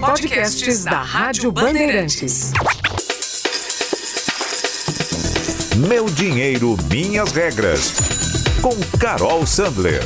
Podcasts da Rádio Bandeirantes. Meu dinheiro, minhas regras. Com Carol Sandler.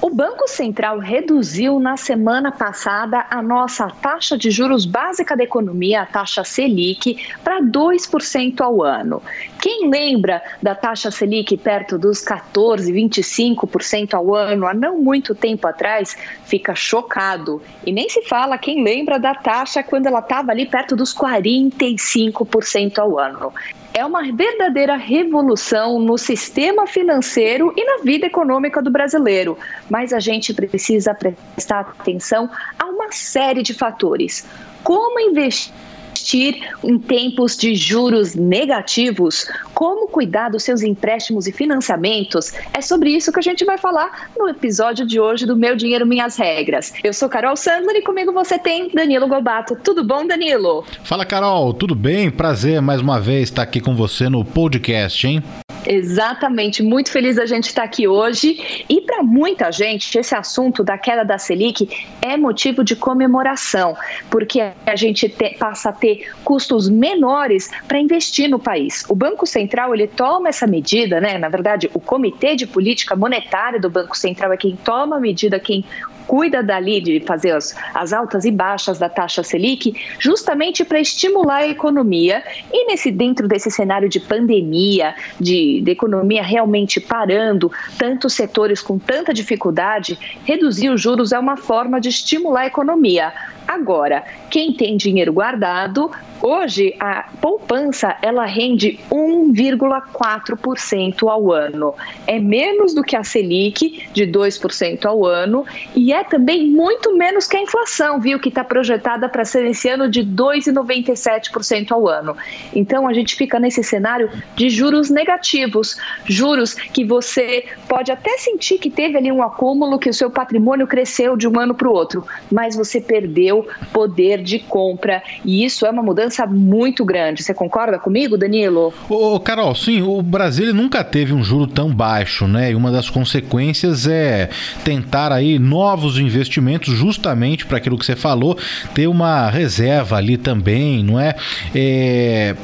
O Banco Central reduziu na semana passada a nossa taxa de juros básica da economia, a taxa Selic, para 2% ao ano. Quem lembra da taxa Selic perto dos 14, 25% ao ano há não muito tempo atrás, fica chocado. E nem se fala quem lembra da taxa quando ela estava ali perto dos 45% ao ano é uma verdadeira revolução no sistema financeiro e na vida econômica do brasileiro. Mas a gente precisa prestar atenção a uma série de fatores. Como investir? Investir em tempos de juros negativos? Como cuidar dos seus empréstimos e financiamentos? É sobre isso que a gente vai falar no episódio de hoje do Meu Dinheiro Minhas Regras. Eu sou Carol Sandler e comigo você tem Danilo Gobato. Tudo bom, Danilo? Fala, Carol. Tudo bem? Prazer mais uma vez estar aqui com você no podcast, hein? Exatamente, muito feliz a gente estar aqui hoje. E para muita gente, esse assunto da queda da Selic é motivo de comemoração, porque a gente te, passa a ter custos menores para investir no país. O Banco Central ele toma essa medida, né? Na verdade, o Comitê de Política Monetária do Banco Central é quem toma a medida, quem cuida dali de fazer as, as altas e baixas da taxa Selic, justamente para estimular a economia. E nesse dentro desse cenário de pandemia, de, de economia realmente parando, tantos setores com tanta dificuldade, reduzir os juros é uma forma de estimular a economia. Agora, quem tem dinheiro guardado, hoje a poupança ela rende 1,4% ao ano. É menos do que a Selic de 2% ao ano e é também muito menos que a inflação, viu, que está projetada para ser esse ano de 2,97% ao ano. Então a gente fica nesse cenário de juros negativos, juros que você pode até sentir que teve ali um acúmulo, que o seu patrimônio cresceu de um ano para o outro, mas você perdeu poder de compra. E isso é uma mudança muito grande. Você concorda comigo, Danilo? Ô, Carol, sim, o Brasil nunca teve um juro tão baixo, né? E uma das consequências é tentar aí novos investimentos, justamente para aquilo que você falou, ter uma reserva ali também, não é? é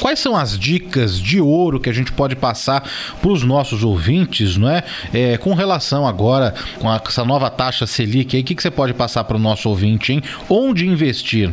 Quais são as dicas de ouro que a gente pode passar para os nossos ouvintes, não é? é? Com relação agora com essa nova taxa Selic, aí, o que, que você pode passar para o nosso ouvinte, hein? Onde investir?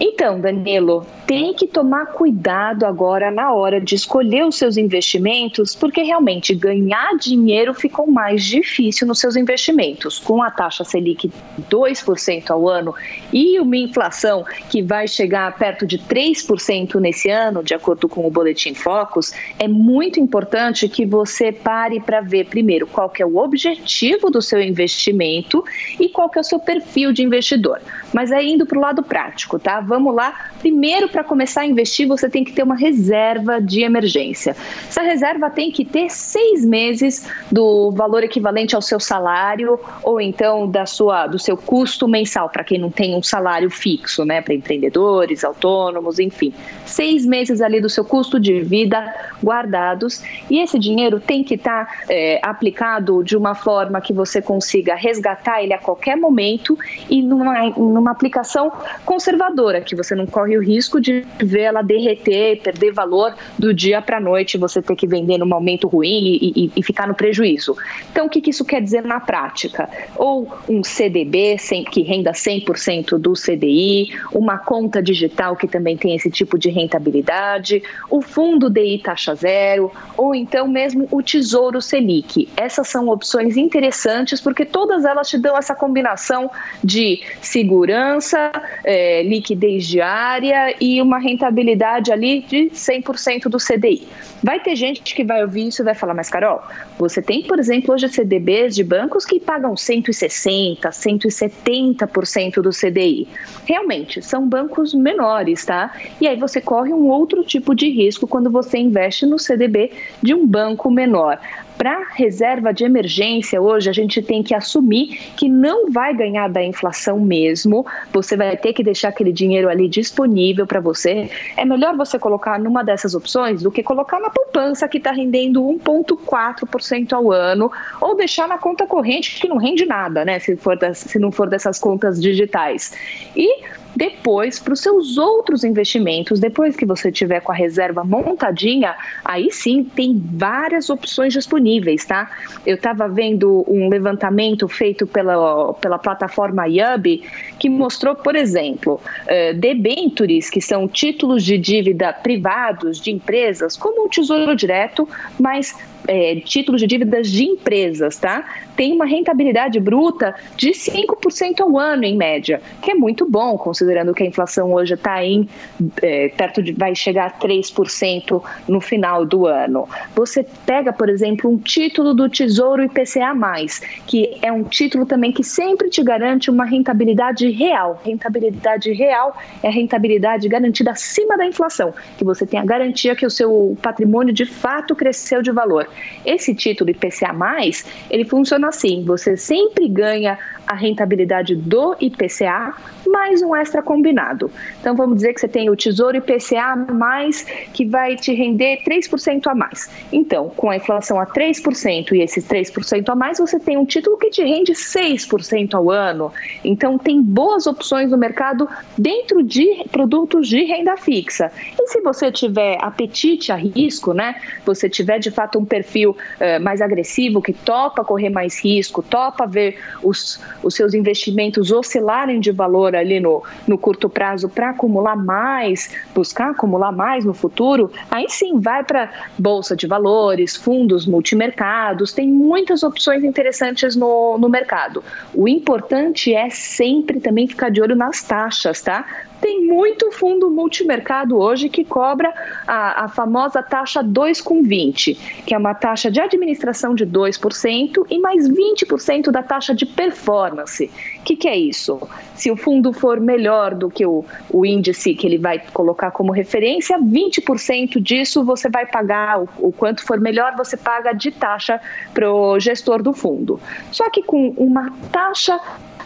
Então, Danilo, tem que tomar cuidado agora na hora de escolher os seus investimentos, porque realmente ganhar dinheiro ficou mais difícil nos seus investimentos. Com a taxa Selic 2% ao ano e uma inflação que vai chegar perto de 3% nesse ano, de acordo com o Boletim Focus, é muito importante que você pare para ver primeiro qual que é o objetivo do seu investimento e qual que é o seu perfil de investidor. Mas aí indo para o lado prático, tá? Vamos lá. Primeiro, para começar a investir, você tem que ter uma reserva de emergência. Essa reserva tem que ter seis meses do valor equivalente ao seu salário ou então da sua, do seu custo mensal, para quem não tem um salário fixo, né? Para empreendedores, autônomos, enfim. Seis meses ali do seu custo de vida guardados. E esse dinheiro tem que estar tá, é, aplicado de uma forma que você consiga resgatar ele a qualquer momento e numa, numa aplicação conservadora, que você não corre o risco de ver ela derreter, perder valor do dia para a noite, você ter que vender num momento ruim e, e, e, ficar no prejuízo. Então, o que, que isso quer dizer na prática? Ou um CDB sem, que renda 100% do CDI, uma conta digital que também tem esse tipo de rentabilidade, o fundo DI taxa zero, ou então mesmo o Tesouro Selic. Essas são opções interessantes porque todas elas te dão essa combinação de segurança, é, liquidez diária e uma rentabilidade ali de 100% do CDI. Vai ter gente que vai ouvir isso e vai falar, mas Carol, você tem, por exemplo, hoje CDBs de bancos que pagam 160%, 170% do CDI. Realmente, são bancos menores, tá? E aí você corre um outro tipo de risco quando você investe no CDB de um banco menor para reserva de emergência, hoje a gente tem que assumir que não vai ganhar da inflação mesmo. Você vai ter que deixar aquele dinheiro ali disponível para você. É melhor você colocar numa dessas opções do que colocar na poupança que está rendendo 1,4% ao ano, ou deixar na conta corrente que não rende nada, né? Se, for das, se não for dessas contas digitais. E depois, para os seus outros investimentos, depois que você tiver com a reserva montadinha, aí sim tem várias opções disponíveis, tá? Eu estava vendo um levantamento feito pela, pela plataforma IUB que mostrou, por exemplo, uh, debentures, que são títulos de dívida privados de empresas, como o Tesouro Direto, mas é, títulos de dívidas de empresas, tá? Tem uma rentabilidade bruta de 5% ao ano, em média, que é muito bom, considerando que a inflação hoje está em é, perto de vai chegar a 3% no final do ano. Você pega, por exemplo, um título do Tesouro IPCA, que é um título também que sempre te garante uma rentabilidade real. Rentabilidade real é rentabilidade garantida acima da inflação, que você tem a garantia que o seu patrimônio de fato cresceu de valor. Esse título IPCA+, ele funciona assim, você sempre ganha a rentabilidade do IPCA mais um extra combinado. Então vamos dizer que você tem o Tesouro IPCA mais que vai te render 3% a mais. Então, com a inflação a 3% e esses 3% a mais, você tem um título que te rende 6% ao ano. Então tem boas opções no mercado dentro de produtos de renda fixa. E se você tiver apetite a risco, né? Você tiver de fato um perfil uh, mais agressivo que topa correr mais risco, topa ver os os seus investimentos oscilarem de valor ali no, no curto prazo para acumular mais, buscar acumular mais no futuro, aí sim vai para bolsa de valores, fundos multimercados, tem muitas opções interessantes no, no mercado. O importante é sempre também ficar de olho nas taxas, tá? Tem muito fundo multimercado hoje que cobra a, a famosa taxa 2,20, que é uma taxa de administração de 2% e mais 20% da taxa de performance. O que, que, é isso? Se o fundo for melhor do que o, o índice que ele vai colocar como referência, 20% disso você vai pagar, o, o quanto for melhor, você paga de taxa para o gestor do fundo. Só que com uma taxa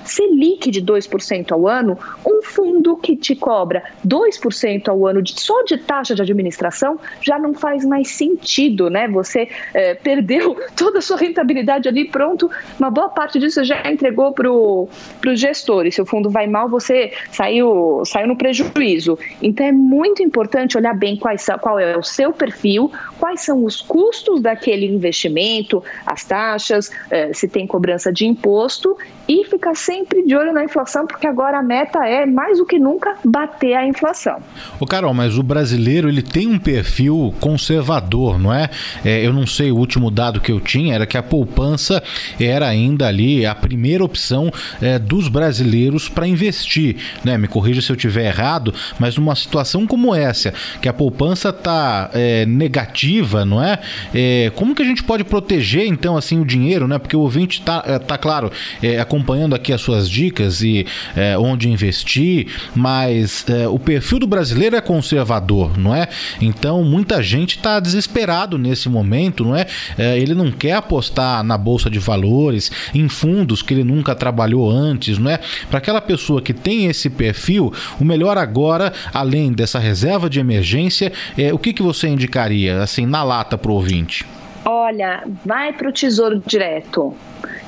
Selic de 2% ao ano, um fundo que te cobra 2% ao ano de, só de taxa de administração já não faz mais sentido, né? Você é, perdeu toda a sua rentabilidade ali, pronto, uma boa parte disso já entregou para o gestor. E se o fundo vai mal, você saiu, saiu no prejuízo. Então é muito importante olhar bem quais, qual é o seu perfil, quais são os custos daquele investimento, as taxas, é, se tem cobrança de imposto e ficar sempre de olho na inflação, porque agora a meta é mais do que nunca bater a inflação. O Carol, mas o brasileiro ele tem um perfil conservador, não é? é? Eu não sei, o último dado que eu tinha era que a poupança era ainda ali a primeira opção é, dos brasileiros para investir, né? Me corrija se eu tiver errado, mas numa situação como essa, que a poupança está é, negativa, não é? é? Como que a gente pode proteger então assim o dinheiro, né? Porque o ouvinte está, é, tá claro, é, acompanhando aqui as suas dicas e é, onde investir, mas é, o perfil do brasileiro é conservador, não é? Então muita gente está desesperado nesse momento, não é? é? Ele não quer apostar na bolsa de valores, em fundos que ele nunca trabalhou antes, não é? Para aquela pessoa que tem esse perfil, o melhor agora, além dessa reserva de emergência, é o que, que você indicaria, assim, na lata para o ouvinte? Olha, vai para o Tesouro Direto.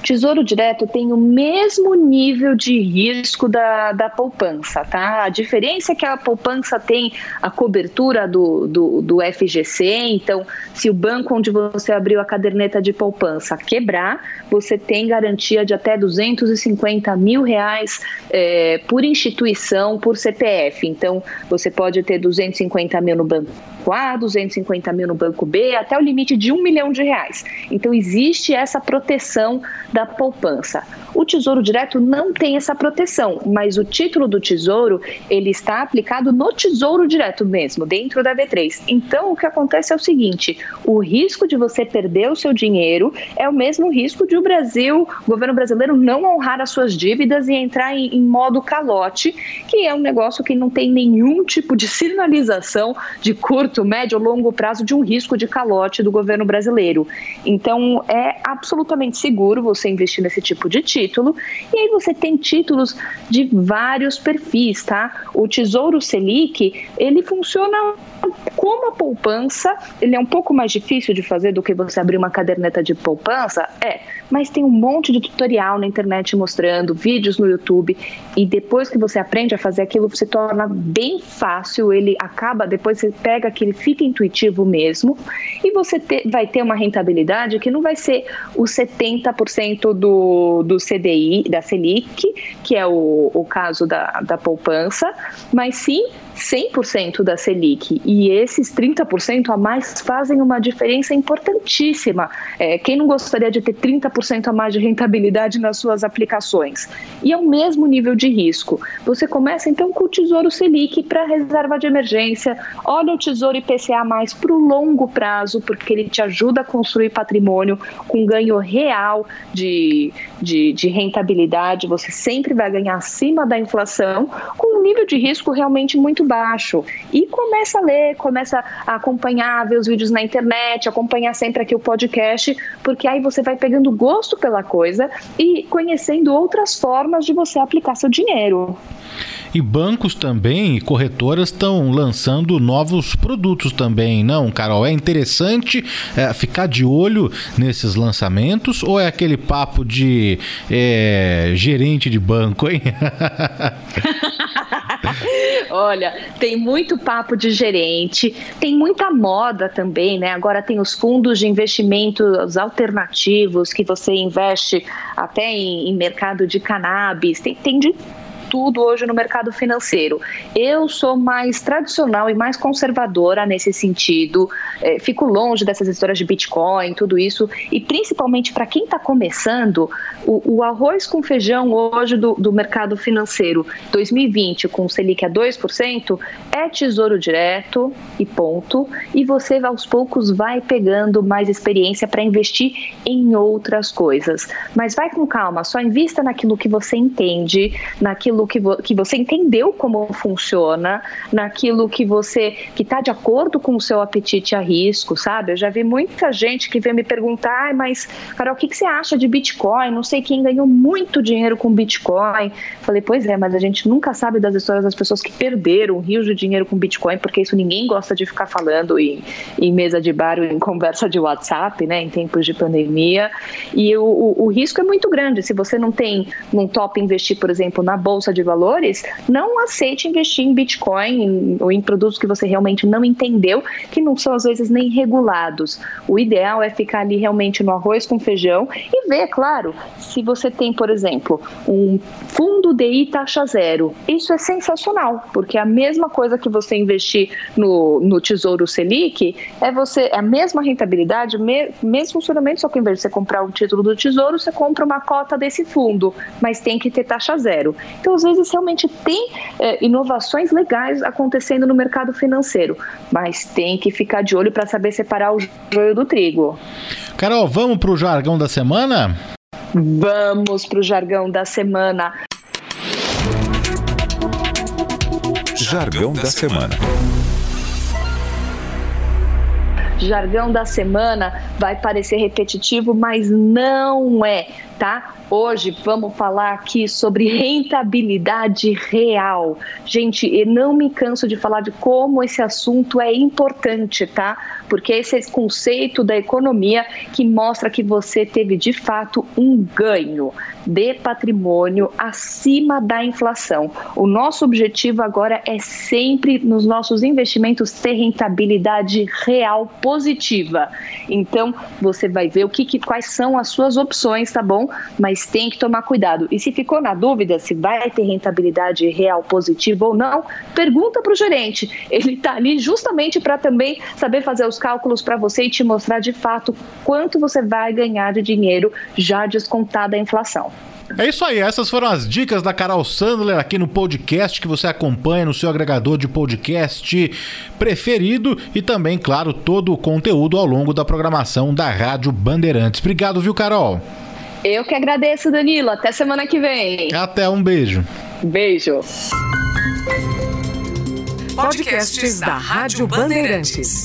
Tesouro Direto tem o mesmo nível de risco da, da poupança, tá? A diferença é que a poupança tem a cobertura do, do, do FGC, então, se o banco onde você abriu a caderneta de poupança quebrar, você tem garantia de até 250 mil reais é, por instituição, por CPF. Então, você pode ter 250 mil no banco A, 250 mil no banco B, até o limite de um milhão de reais. Então, existe essa proteção da poupança. O Tesouro Direto não tem essa proteção, mas o título do Tesouro, ele está aplicado no Tesouro Direto mesmo, dentro da V3. Então, o que acontece é o seguinte, o risco de você perder o seu dinheiro é o mesmo risco de o Brasil, o governo brasileiro não honrar as suas dívidas e entrar em, em modo calote, que é um negócio que não tem nenhum tipo de sinalização de curto, médio ou longo prazo de um risco de calote do governo brasileiro. Então, é absolutamente seguro você investir nesse tipo de título. E aí você tem títulos de vários perfis, tá? O Tesouro Selic, ele funciona como a poupança, ele é um pouco mais difícil de fazer do que você abrir uma caderneta de poupança, é, mas tem um monte de tutorial na internet mostrando, vídeos no YouTube, e depois que você aprende a fazer aquilo, você torna bem fácil, ele acaba, depois você pega que ele fica intuitivo mesmo, e você vai ter uma rentabilidade que não vai ser os 70% do, do CDI, da Selic, que é o, o caso da, da poupança, mas sim 100% da Selic. E esses 30% a mais fazem uma diferença importantíssima. É, quem não gostaria de ter 30% a mais de rentabilidade nas suas aplicações? E é o mesmo nível de risco. Você começa então com o Tesouro Selic para reserva de emergência, olha o Tesouro IPCA mais para o longo prazo, porque ele te ajuda a construir patrimônio com ganho real de, de, de rentabilidade. Você sempre vai ganhar acima da inflação, com um nível de risco realmente muito baixo. E começa a ler, começa a acompanhar, ver os vídeos na internet, acompanhar sempre aqui o podcast, porque aí você vai pegando gosto pela coisa e conhecendo outras formas de você aplicar seu dinheiro. E bancos também e corretoras estão lançando novos produtos também, não, Carol? É interessante é, ficar de olho nesses lançamentos ou é aquele papo de gerente de banco, hein? Olha, tem muito papo de gerente, tem muita moda também, né? Agora tem os fundos de investimentos alternativos que você investe até em, em mercado de cannabis, tem, tem de tudo hoje no mercado financeiro. Eu sou mais tradicional e mais conservadora nesse sentido. É, fico longe dessas histórias de Bitcoin, tudo isso. E principalmente para quem está começando, o, o, arroz com feijão hoje do, do mercado financeiro 2020 com o Selic a 2% é tesouro direto e ponto. E você aos poucos vai pegando mais experiência para investir em outras coisas. Mas vai com calma, só invista naquilo que você entende, naquilo naquilo que, vo que você entendeu como funciona, naquilo que você que está de acordo com o seu apetite a risco, sabe? Eu já vi muita gente que vem me perguntar, mas Carol, o que, que você acha de Bitcoin? Não sei quem ganhou muito dinheiro com Bitcoin. Falei, pois é, mas a gente nunca sabe das histórias das pessoas que perderam rios de dinheiro com Bitcoin, porque isso ninguém gosta de ficar falando em, em mesa de bar ou em conversa de WhatsApp, né? Em tempos de pandemia. E o, o, o risco é muito grande. Se você não tem num top investir, por exemplo, na bolsa bolsa de valores, não aceite investir em Bitcoin em, ou em produtos que você realmente não entendeu, que não são às vezes nem regulados. O ideal é ficar ali realmente no arroz com feijão e ver, claro, se você tem, por exemplo, um fundo DI taxa zero. Isso é sensacional, porque a mesma coisa que você investir no, no Tesouro Selic é você é a mesma rentabilidade, me, mesmo funcionamento, só que em vez de você comprar o título do Tesouro, você compra uma cota desse fundo, mas tem que ter taxa zero. Então, às vezes realmente tem é, inovações legais acontecendo no mercado financeiro, mas tem que ficar de olho para saber separar o joio do trigo. Carol, vamos para o jargão da semana? Vamos para o jargão da semana. Jargão da semana. Jargão da semana vai parecer repetitivo, mas não é tá? Hoje vamos falar aqui sobre rentabilidade real. Gente, eu não me canso de falar de como esse assunto é importante, tá? Porque esse é esse conceito da economia que mostra que você teve de fato um ganho de patrimônio acima da inflação. O nosso objetivo agora é sempre nos nossos investimentos ter rentabilidade real positiva. Então, você vai ver o que, que quais são as suas opções, tá bom? mas tem que tomar cuidado. E se ficou na dúvida se vai ter rentabilidade real positiva ou não, pergunta para o gerente. Ele está ali justamente para também saber fazer os cálculos para você e te mostrar de fato quanto você vai ganhar de dinheiro já descontada a inflação. É isso aí, essas foram as dicas da Carol Sandler aqui no podcast que você acompanha no seu agregador de podcast preferido e também, claro, todo o conteúdo ao longo da programação da Rádio Bandeirantes. Obrigado, viu, Carol? Eu que agradeço, Danilo. Até semana que vem. Até um beijo. Beijo. Podcasts da Rádio Bandeirantes.